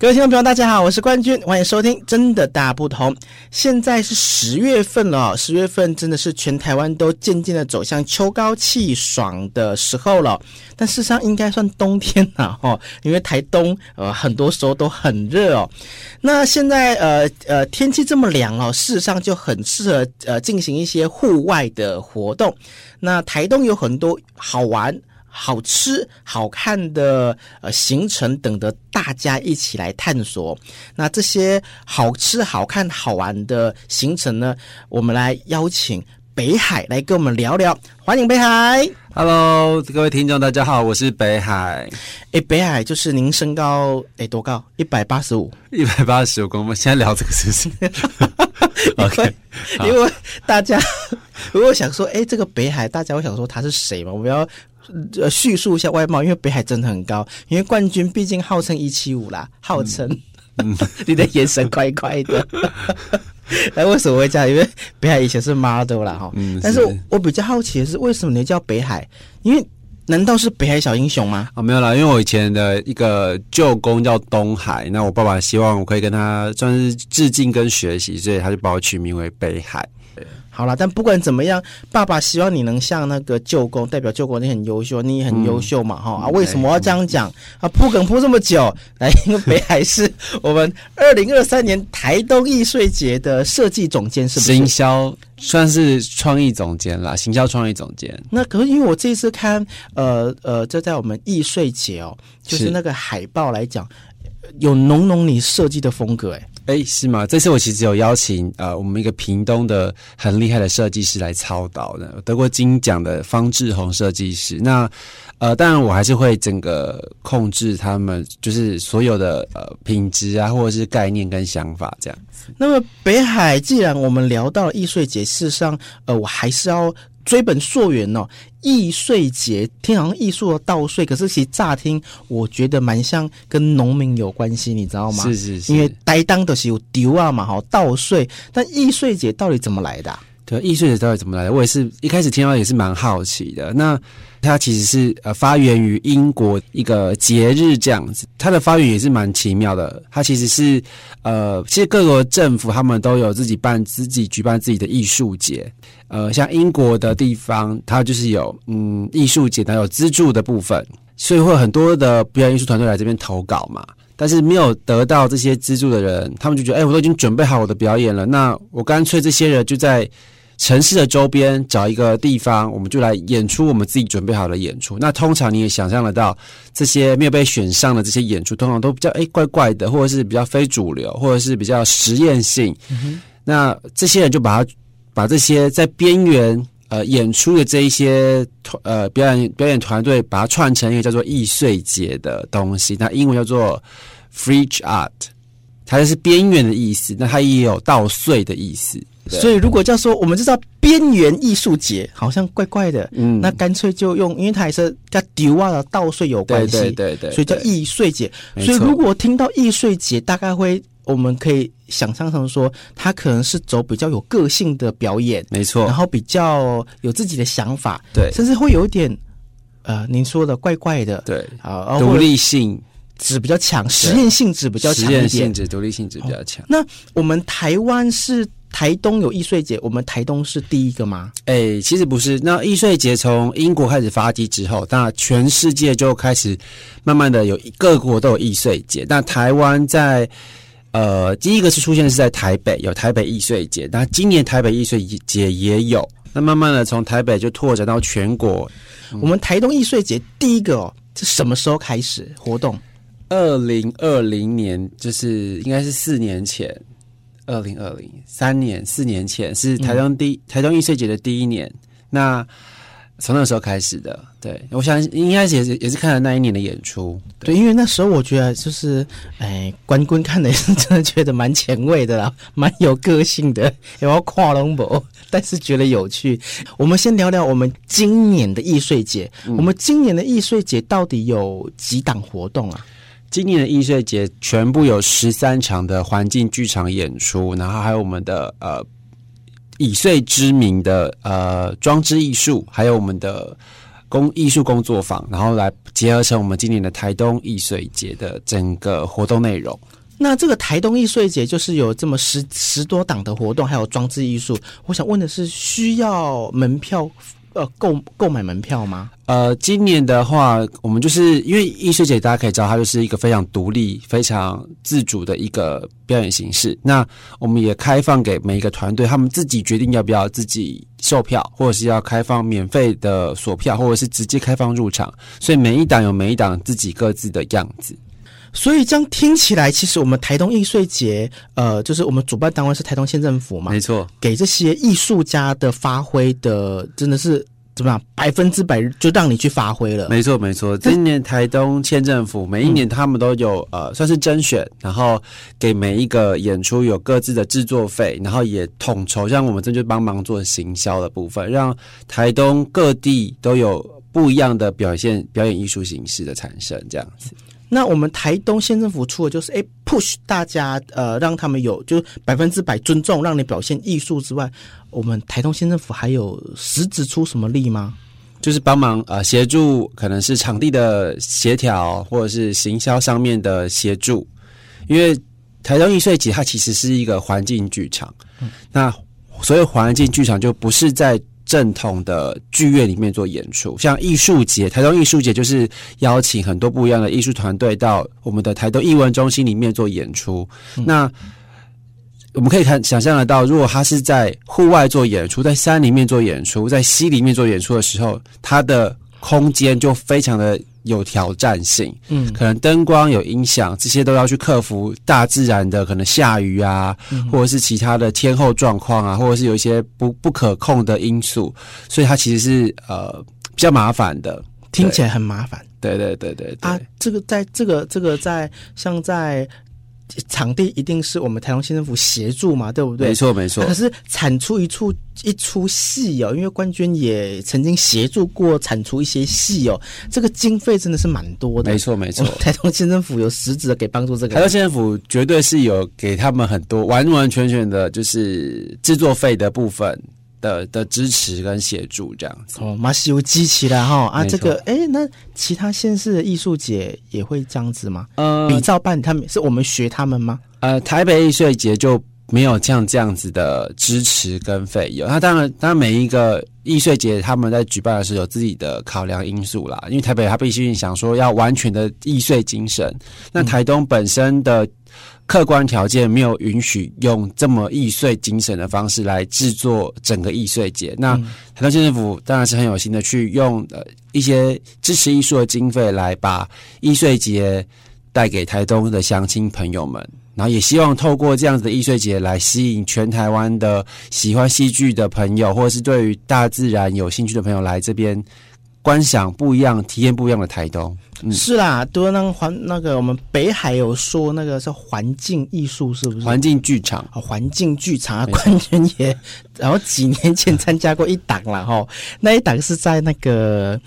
各位听众朋友，大家好，我是冠军，欢迎收听《真的大不同》。现在是十月份了，十月份真的是全台湾都渐渐的走向秋高气爽的时候了。但事实上应该算冬天了哈，因为台东呃很多时候都很热哦。那现在呃呃天气这么凉哦，事实上就很适合呃进行一些户外的活动。那台东有很多好玩。好吃、好看的呃行程等着大家一起来探索。那这些好吃、好看、好玩的行程呢，我们来邀请北海来跟我们聊聊。欢迎北海，Hello，各位听众，大家好，我是北海。诶，北海就是您身高诶多高？一百八十五，一百八十五公分。现在聊这个事情，OK？因为大家 如果想说，诶，这个北海，大家会想说他是谁嘛？我们要。呃，叙述一下外貌，因为北海真的很高，因为冠军毕竟号称一七五啦，号称，嗯嗯、你的眼神怪怪的。那为什么会这样？因为北海以前是 model 啦哈，嗯，但是我，我比较好奇的是，为什么你叫北海？因为难道是北海小英雄吗？啊、哦，没有啦，因为我以前的一个舅公叫东海，那我爸爸希望我可以跟他算是致敬跟学习，所以他就把我取名为北海。好了，但不管怎么样，爸爸希望你能像那个舅公，代表舅公你很优秀，你也很优秀嘛，哈、嗯、啊！为什么要这样讲啊？铺梗铺这么久，来，因为北海是我们二零二三年台东艺穗节的设计总监，是不是？行销算是创意总监啦，行销创意总监。那可是因为我这一次看，呃呃，就在我们艺穗节哦，就是那个海报来讲，有浓浓你设计的风格，哎。哎，是吗？这次我其实有邀请呃，我们一个屏东的很厉害的设计师来操导的，得过金奖的方志宏设计师。那呃，当然我还是会整个控制他们，就是所有的呃品质啊，或者是概念跟想法这样。那么北海，既然我们聊到了艺穗节，事实上，呃，我还是要。追本溯源哦，易税节听好像艺术的稻税，可是其实乍听我觉得蛮像跟农民有关系，你知道吗？是是是，因为呆当的是有丢啊嘛，哈，稻税。但易税节到底怎么来的啊？对，艺穗节到底怎么来的？我也是一开始听到也是蛮好奇的。那它其实是呃发源于英国一个节日这样子，它的发源也是蛮奇妙的。它其实是呃，其实各国政府他们都有自己办自己举办自己的艺术节。呃，像英国的地方，它就是有嗯艺术节，它有资助的部分，所以会很多的表演艺术团队来这边投稿嘛。但是没有得到这些资助的人，他们就觉得，哎，我都已经准备好我的表演了，那我干脆这些人就在城市的周边找一个地方，我们就来演出我们自己准备好的演出。那通常你也想象得到，这些没有被选上的这些演出，通常都比较哎怪怪的，或者是比较非主流，或者是比较实验性。那这些人就把它。把这些在边缘呃演出的这一些团呃表演表演团队，把它串成一个叫做易碎节的东西，那英文叫做 fridge Art，它就是边缘的意思，那它也有稻穗的意思。所以如果叫说我们就知道边缘艺术节，好像怪怪的，嗯，那干脆就用，因为它也是跟丢啊的稻穗有关系，对对对对，所以叫易碎节。所以如果听到易碎节，大概会。我们可以想象成说，他可能是走比较有个性的表演，没错，然后比较有自己的想法，对，甚至会有一点，呃，您说的怪怪的，对，啊，独立性。质比较强，实验性质比较强，实验性质、独立性质比较强。那我们台湾是台东有易碎节，我们台东是第一个吗？哎，其实不是。那易碎节从英国开始发迹之后，那全世界就开始慢慢的有各国都有易碎节，那台湾在。呃，第一个是出现是在台北，有台北易碎节，那今年台北易碎节也有，那慢慢的从台北就拓展到全国。我们台东易碎节第一个哦，是什么时候开始活动？二零二零年，就是应该是四年前，二零二零三年四年前是台东第、嗯、台东艺穗节的第一年，那。从那时候开始的，对，我想应该也是也是看了那一年的演出，对，对，因为那时候我觉得就是，哎，冠军看的也是 真的觉得蛮前卫的啦，蛮有个性的，也要跨龙博，但是觉得有趣。我们先聊聊我们今年的艺穗节，嗯，我们今年的艺穗节到底有几档活动啊？今年的艺穗节全部有十三场的环境剧场演出，然后还有我们的呃以穗知名的呃装置艺术，还有我们的工艺术工作坊，然后来结合成我们今年的台东艺穗节的整个活动内容。那这个台东艺穗节就是有这么十十多档的活动，还有装置艺术。我想问的是，需要门票？呃，购购买门票吗？呃，今年的话，我们就是因为艺穗节，大家可以知道，它就是一个非常独立、非常自主的一个表演形式。那我们也开放给每一个团队，他们自己决定要不要自己售票，或者是要开放免费的索票，或者是直接开放入场。所以每一档有每一档自己各自的样子。所以这样听起来，其实我们台东艺穗节，呃，就是我们主办单位是台东县政府嘛，没错，给这些艺术家的发挥的，真的是怎么样，百分之百就让你去发挥了。没错，没错。今年台东县政府每一年他们都有、嗯、呃，算是甄选，然后给每一个演出有各自的制作费，然后也统筹，像我们这就帮忙做行销的部分，让台东各地都有不一样的表现表演艺术形式的产生，这样子。那我们台东县政府出的就是，哎，push 大家，呃，让他们有就是百分之百尊重，让你表现艺术之外，我们台东县政府还有实质出什么力吗？就是帮忙呃协助，可能是场地的协调，或者是行销上面的协助。因为台东艺术节它其实是一个环境剧场，嗯、那所有环境剧场就不是在。正统的剧院里面做演出，像艺术节，台东艺术节就是邀请很多不一样的艺术团队到我们的台东艺文中心里面做演出。嗯、那我们可以看想象得到，如果他是在户外做演出，在山里面做演出，在溪里面做演出的时候，它的空间就非常的。有挑战性，嗯，可能灯光有影响，这些都要去克服大自然的可能下雨啊，嗯、或者是其他的天候状况啊，或者是有一些不不可控的因素，所以它其实是呃比较麻烦的，听起来很麻烦。对对对对对。啊，这个在这个这个在像在。场地一定是我们台东县政府协助嘛，对不对？没错，没错。可是产出一出一出戏哦，因为冠军也曾经协助过产出一些戏哦，这个经费真的是蛮多的。没错，没错。台东县政府有实质的给帮助这个。台东县政府绝对是有给他们很多完完全全的，就是制作费的部分。的的支持跟协助这样子哦，马西有机器了哈啊，这个哎、欸，那其他县市的艺术节也会这样子吗？呃，比照办他们是我们学他们吗？呃，台北艺穗节就没有像这样子的支持跟费用。那当然，当然每一个艺穗节他们在举办的时候有自己的考量因素啦，因为台北他必须想说要完全的艺穗精神，那台东本身的。客观条件没有允许用这么易碎精神的方式来制作整个易碎节。那台东县政府当然是很有心的去用呃一些支持艺术的经费来把易碎节带给台东的乡亲朋友们，然后也希望透过这样子的易碎节来吸引全台湾的喜欢戏剧的朋友，或者是对于大自然有兴趣的朋友来这边观赏不一样、体验不一样的台东。嗯、是啦，都那个环那个我们北海有说那个是环境艺术，是不是？环境剧场啊，环境剧场啊，冠军也，然后几年前参加过一档了哈，那一档是在那个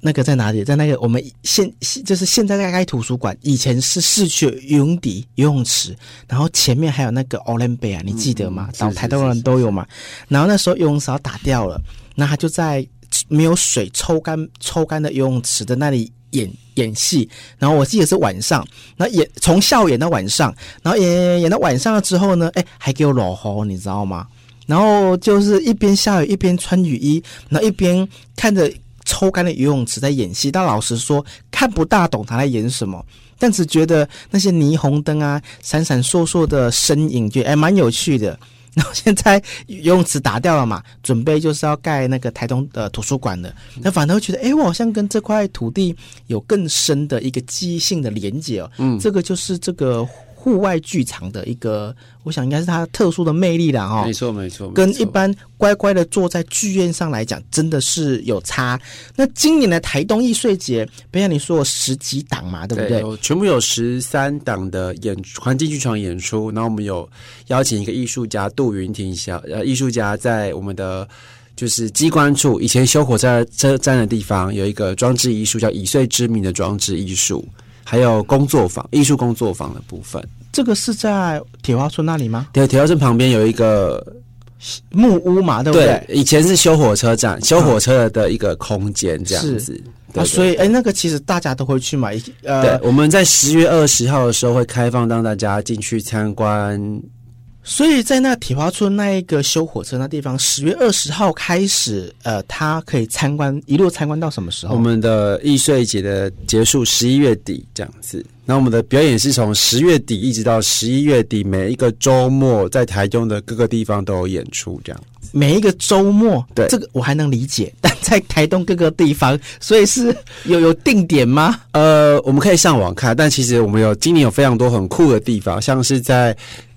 那个在哪里？在那个我们现就是现在在开图书馆，以前是市区游泳底游泳池，然后前面还有那个奥林匹亚，你记得吗？然后台东人都有嘛。然后那时候游泳池打掉了，那他就在。没有水抽干抽干的游泳池的那里演演戏，然后我记得是晚上，那演从下午演到晚上，然后演演到晚上了之后呢，哎，还给我落雨，你知道吗？然后就是一边下雨一边穿雨衣，然后一边看着抽干的游泳池在演戏。但老实说，看不大懂他在演什么，但只觉得那些霓虹灯啊，闪闪烁烁的身影，觉得哎蛮有趣的。然后现在游泳池打掉了嘛，准备就是要盖那个台东的图书馆的。那反而会觉得，哎，我好像跟这块土地有更深的一个记忆性的连接哦。嗯，这个就是这个。户外剧场的一个，我想应该是它特殊的魅力了哈。没错，没错，跟一般乖乖的坐在剧院上来讲，真的是有差。那今年的台东艺穗节，不像你说有十几档嘛，对不对？对，全部有十三档的演环境剧场演出，然后我们有邀请一个艺术家杜云婷小呃艺术家在我们的就是机关处以前修火车车站的地方有一个装置艺术叫以岁之名的装置艺术。还有工作坊、艺术工作坊的部分。这个是在铁花村那里吗？对，铁花村旁边有一个木屋嘛，对不对？对，以前是修火车站、修火车的一个空间，这样子。啊，所以哎，那个其实大家都会去买。呃，对，我们在十月二十号的时候会开放让大家进去参观。所以在那铁花村那一个修火车那地方，十月二十号开始，呃，他可以参观，一路参观到什么时候？我们的艺穗节的结束十一月底这样子。那我们的表演是从十月底一直到十一月底，每一个周末在台中的各个地方都有演出，这样。每一个周末，对，这个我还能理解，但在台东各个地方，所以是有有定点吗？呃，我们可以上网看，但其实我们有今年有非常多很酷的地方，像是在。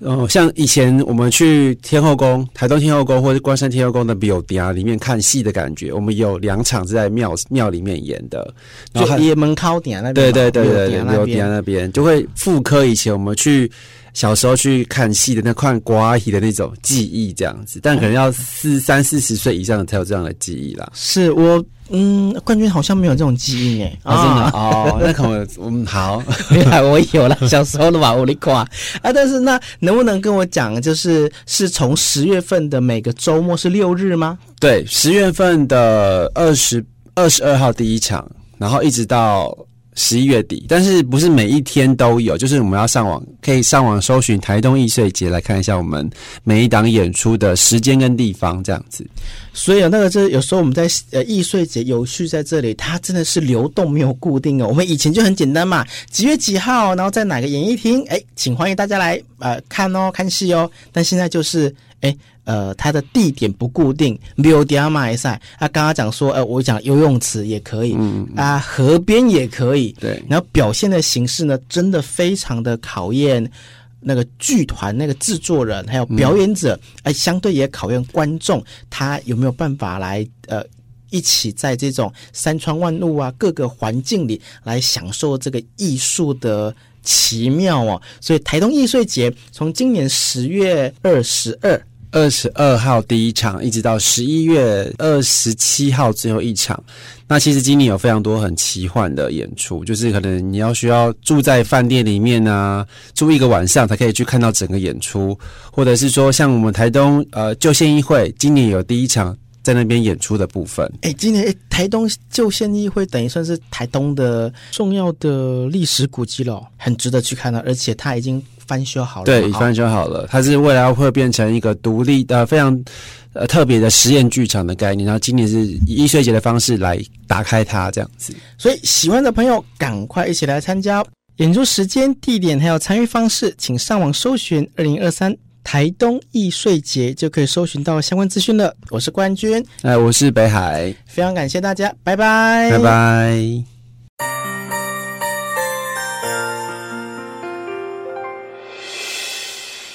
哦，像以前我们去天后宫、台东天后宫或者关山天后宫的庙埕里面看戏的感觉，我们有两场是在庙庙里面演的，就也门靠点那边，对对对对对，庙埕那边就会复刻以前我们去小时候去看戏的那块瓜皮的那种记忆这样子，但可能要四三四十岁以上的才有这样的记忆啦。是我。嗯，冠军好像没有这种记忆诶。啊，真的哦，那可能嗯好，原来我有了小时候的吧，我的夸啊！但是那能不能跟我讲，就是是从十月份的每个周末是六日吗？对，十月份的二十二十二号第一场，然后一直到。十一月底，但是不是每一天都有，就是我们要上网，可以上网搜寻台东艺穗节来看一下我们每一档演出的时间跟地方这样子。所以那个，这有时候我们在呃艺穗节有序在这里，它真的是流动没有固定哦。我们以前就很简单嘛，几月几号，然后在哪个演艺厅，哎，请欢迎大家来呃看哦，看戏哦。但现在就是哎。呃，它的地点不固定，六点马赛。他刚刚讲说，呃，我讲游泳池也可以，嗯，嗯啊，河边也可以，对。然后表现的形式呢，真的非常的考验那个剧团那个制作人还有表演者，哎、嗯，相对也考验观众，他有没有办法来呃一起在这种山川万物啊各个环境里来享受这个艺术的奇妙哦。所以台东艺穗节从今年十月二十二。二十二号第一场，一直到十一月二十七号最后一场。那其实今年有非常多很奇幻的演出，就是可能你要需要住在饭店里面啊，住一个晚上才可以去看到整个演出，或者是说像我们台东呃旧县议会今年有第一场在那边演出的部分。哎，今年哎台东旧县议会等于算是台东的重要的历史古迹了，很值得去看的，而且它已经。翻修好了，对，翻修好了。它是未来会变成一个独立的、非常呃特别的实验剧场的概念。然后今年是以艺穗节的方式来打开它，这样子。所以喜欢的朋友赶快一起来参加。演出时间、地点还有参与方式，请上网搜寻“二零二三台东易碎节”，就可以搜寻到相关资讯了。我是冠军，哎，我是北海，非常感谢大家，拜拜，拜拜。